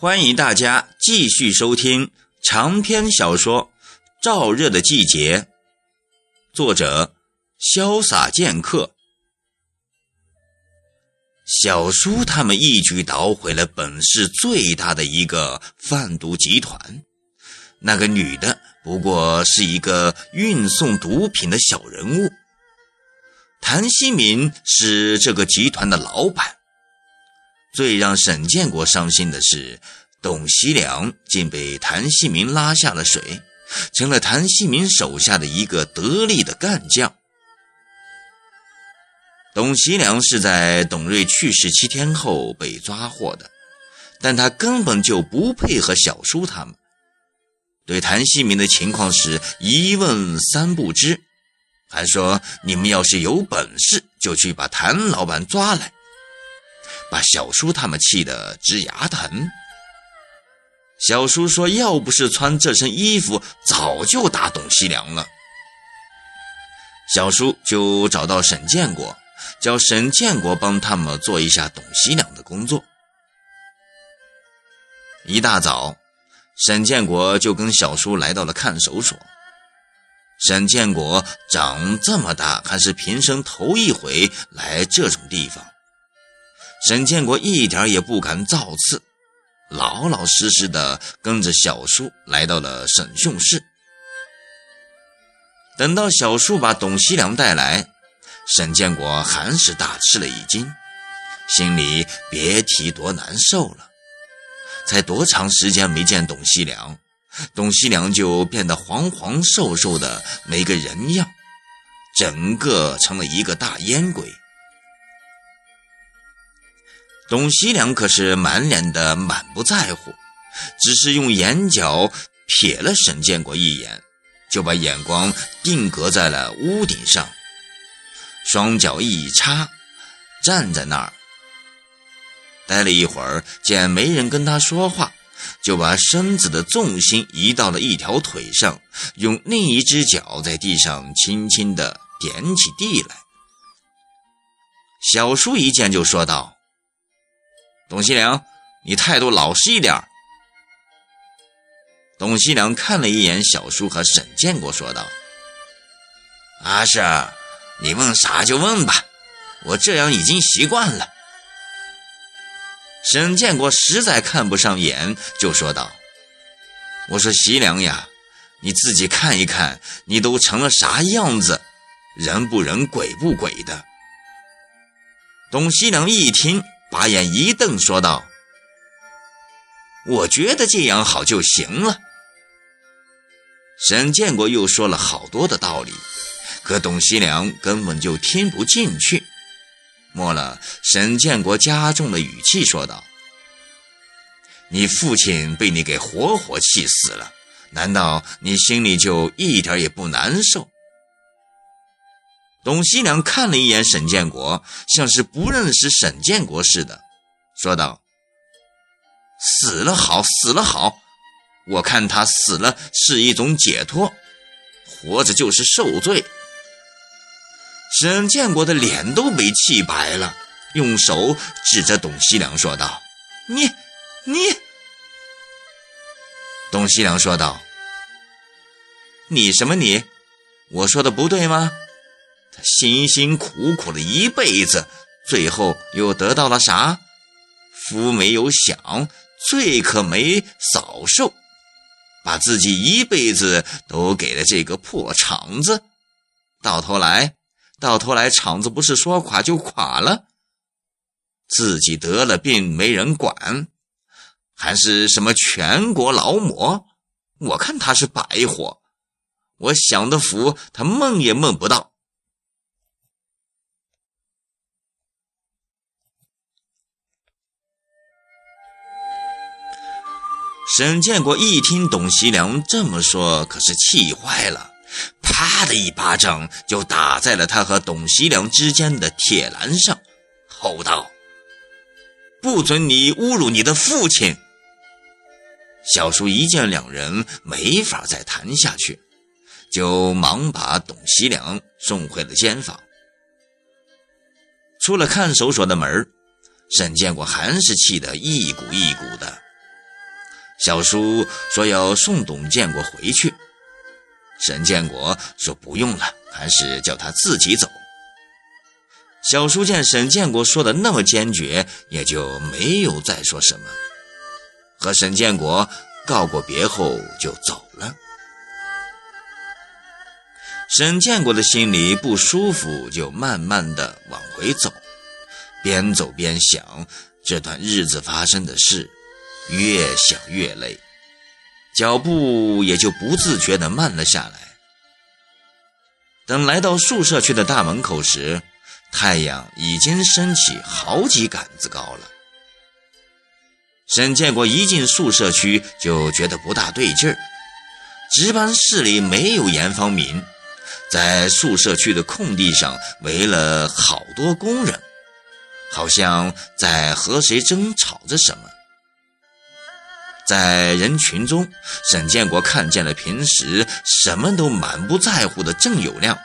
欢迎大家继续收听长篇小说《燥热的季节》，作者潇洒剑客。小叔他们一举捣毁了本市最大的一个贩毒集团。那个女的不过是一个运送毒品的小人物。谭希民是这个集团的老板。最让沈建国伤心的是，董希良竟被谭希明拉下了水，成了谭希明手下的一个得力的干将。董希良是在董瑞去世七天后被抓获的，但他根本就不配合小叔他们，对谭希明的情况是一问三不知，还说你们要是有本事，就去把谭老板抓来。把小叔他们气得直牙疼。小叔说：“要不是穿这身衣服，早就打董西良了。”小叔就找到沈建国，叫沈建国帮他们做一下董西良的工作。一大早，沈建国就跟小叔来到了看守所。沈建国长这么大，还是平生头一回来这种地方。沈建国一点也不敢造次，老老实实的跟着小叔来到了审讯室。等到小叔把董希良带来，沈建国还是大吃了一惊，心里别提多难受了。才多长时间没见董希良，董希良就变得黄黄瘦瘦的，没个人样，整个成了一个大烟鬼。董希良可是满脸的满不在乎，只是用眼角瞥了沈建国一眼，就把眼光定格在了屋顶上，双脚一插，站在那儿。待了一会儿，见没人跟他说话，就把身子的重心移到了一条腿上，用另一只脚在地上轻轻地点起地来。小叔一见就说道。董西良，你态度老实一点。董西良看了一眼小叔和沈建国，说道：“阿是，你问啥就问吧，我这样已经习惯了。”沈建国实在看不上眼，就说道：“我说西良呀，你自己看一看，你都成了啥样子，人不人，鬼不鬼的。”董西良一听。把眼一瞪，说道：“我觉得这样好就行了。”沈建国又说了好多的道理，可董希良根本就听不进去。末了，沈建国加重了语气说道：“你父亲被你给活活气死了，难道你心里就一点也不难受？”董希良看了一眼沈建国，像是不认识沈建国似的，说道：“死了好，死了好，我看他死了是一种解脱，活着就是受罪。”沈建国的脸都被气白了，用手指着董希良说道：“你，你。”董希良说道：“你什么你？我说的不对吗？”辛辛苦苦的一辈子，最后又得到了啥？福没有享，罪可没少受，把自己一辈子都给了这个破厂子，到头来，到头来厂子不是说垮就垮了，自己得了病没人管，还是什么全国劳模？我看他是白活，我享的福他梦也梦不到。沈建国一听董希良这么说，可是气坏了，啪的一巴掌就打在了他和董希良之间的铁栏上，吼道：“不准你侮辱你的父亲！”小叔一见两人没法再谈下去，就忙把董希良送回了监房。出了看守所的门沈建国还是气得一股一股的。小叔说要送董建国回去，沈建国说不用了，还是叫他自己走。小叔见沈建国说的那么坚决，也就没有再说什么，和沈建国告过别后就走了。沈建国的心里不舒服，就慢慢的往回走，边走边想这段日子发生的事，越想越累，脚步也就不自觉的慢了下来。等来到宿舍区的大门口时，太阳已经升起好几杆子高了。沈建国一进宿舍区就觉得不大对劲儿，值班室里没有严方明。在宿舍区的空地上围了好多工人，好像在和谁争吵着什么。在人群中，沈建国看见了平时什么都满不在乎的郑有亮。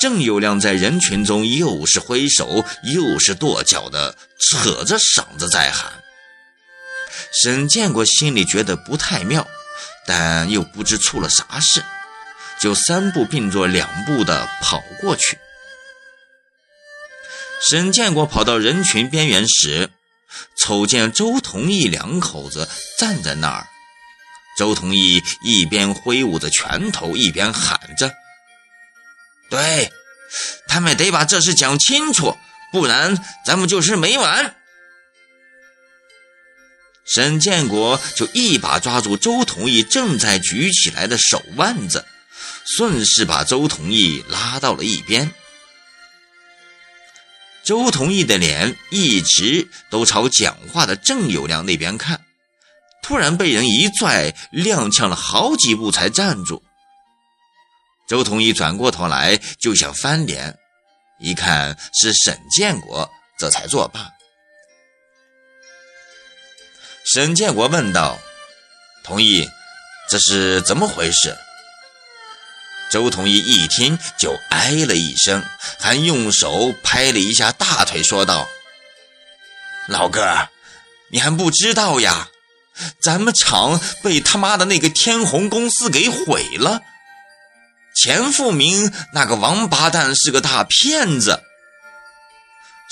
郑有亮在人群中又是挥手又是跺脚的，扯着嗓子在喊。沈建国心里觉得不太妙，但又不知出了啥事。就三步并作两步的跑过去。沈建国跑到人群边缘时，瞅见周同义两口子站在那儿。周同义一边挥舞着拳头，一边喊着：“对，他们得把这事讲清楚，不然咱们就是没完。”沈建国就一把抓住周同义正在举起来的手腕子。顺势把周同义拉到了一边。周同义的脸一直都朝讲话的郑有亮那边看，突然被人一拽，踉跄了好几步才站住。周同义转过头来就想翻脸，一看是沈建国，这才作罢。沈建国问道：“同义，这是怎么回事？”周同义一听就哎了一声，还用手拍了一下大腿，说道：“老哥，你还不知道呀？咱们厂被他妈的那个天虹公司给毁了。钱富明那个王八蛋是个大骗子。”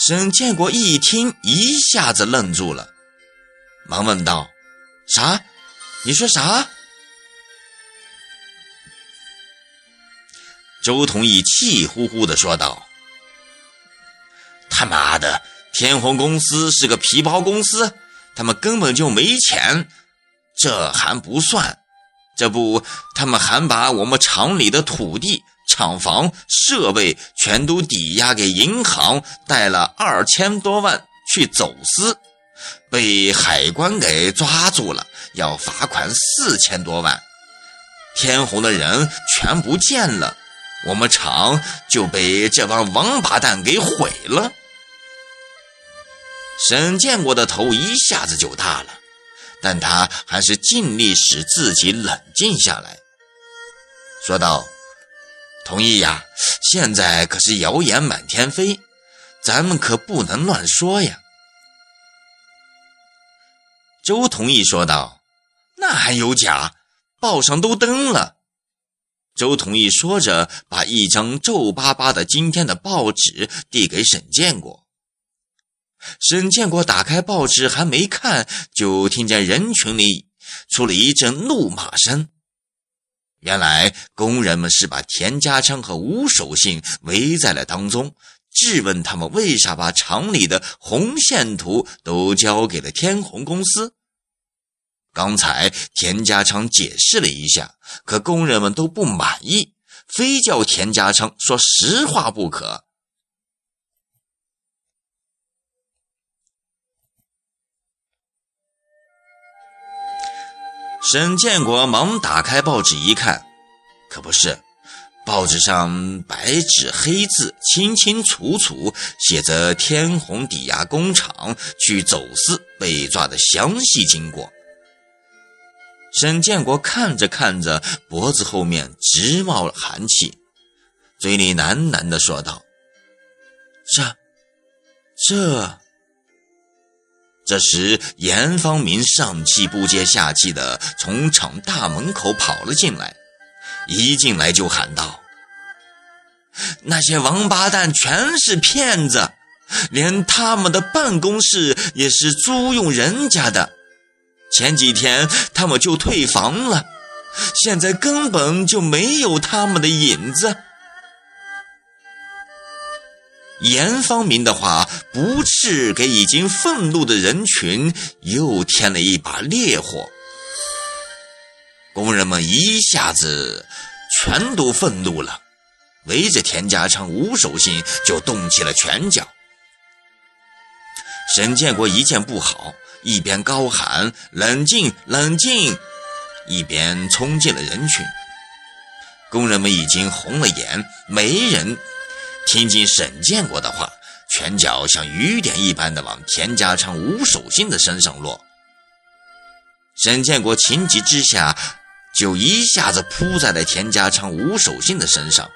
沈建国一听，一下子愣住了，忙问道：“啥？你说啥？”周同义气呼呼地说道：“他妈的，天虹公司是个皮包公司，他们根本就没钱。这还不算，这不，他们还把我们厂里的土地、厂房、设备全都抵押给银行，贷了二千多万去走私，被海关给抓住了，要罚款四千多万。天虹的人全不见了。”我们厂就被这帮王八蛋给毁了。沈建国的头一下子就大了，但他还是尽力使自己冷静下来，说道：“同意呀，现在可是谣言满天飞，咱们可不能乱说呀。”周同意说道：“那还有假？报上都登了。”周同义说着，把一张皱巴巴的今天的报纸递给沈建国。沈建国打开报纸，还没看，就听见人群里出了一阵怒骂声。原来工人们是把田家昌和吴守信围在了当中，质问他们为啥把厂里的红线图都交给了天虹公司。刚才田家昌解释了一下，可工人们都不满意，非叫田家昌说实话不可。沈建国忙打开报纸一看，可不是，报纸上白纸黑字、清清楚楚写着天虹抵押工厂去走私被抓的详细经过。沈建国看着看着，脖子后面直冒寒气，嘴里喃喃地说道：“这、这、这时，严方明上气不接下气的从厂大门口跑了进来，一进来就喊道：“那些王八蛋全是骗子，连他们的办公室也是租用人家的。前几天他们就退房了，现在根本就没有他们的影子。”严方明的话不是给已经愤怒的人群又添了一把烈火，工人们一下子全都愤怒了，围着田家昌、吴守信就动起了拳脚。沈建国一见不好，一边高喊“冷静，冷静”，一边冲进了人群。工人们已经红了眼，没人。听进沈建国的话，拳脚像雨点一般的往田家昌、吴守信的身上落。沈建国情急之下，就一下子扑在了田家昌、吴守信的身上，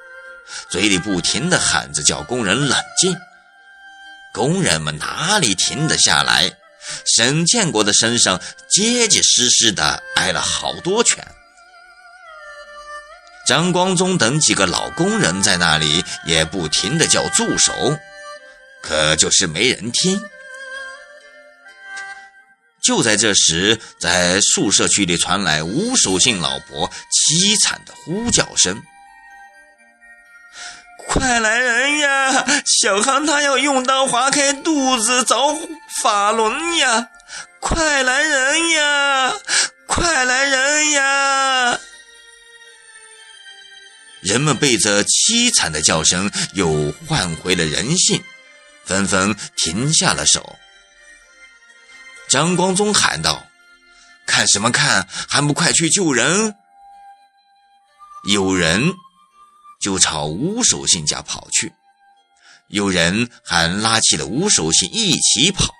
嘴里不停地喊着叫工人冷静。工人们哪里停得下来？沈建国的身上结结实实的挨了好多拳。张光宗等几个老工人在那里也不停的叫住手，可就是没人听。就在这时，在宿舍区里传来吴守信老婆凄惨的呼叫声：“快来人呀！小航他要用刀划开肚子找法轮呀！快来人呀！快来人呀！”人们被这凄惨的叫声又唤回了人性，纷纷停下了手。张光宗喊道：“看什么看？还不快去救人！”有人就朝吴守信家跑去，有人还拉起了吴守信一起跑。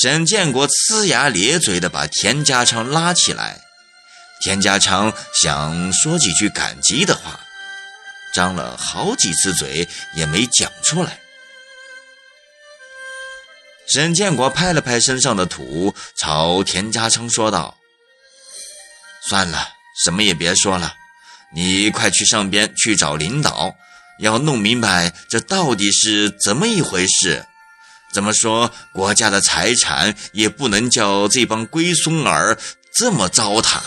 沈建国呲牙咧嘴的把田家昌拉起来。田家昌想说几句感激的话，张了好几次嘴也没讲出来。沈建国拍了拍身上的土，朝田家昌说道：“算了，什么也别说了，你快去上边去找领导，要弄明白这到底是怎么一回事。怎么说，国家的财产也不能叫这帮龟孙儿这么糟蹋。”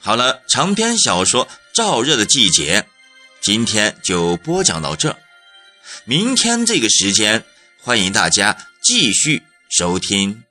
好了，长篇小说《燥热的季节》，今天就播讲到这。明天这个时间，欢迎大家继续收听。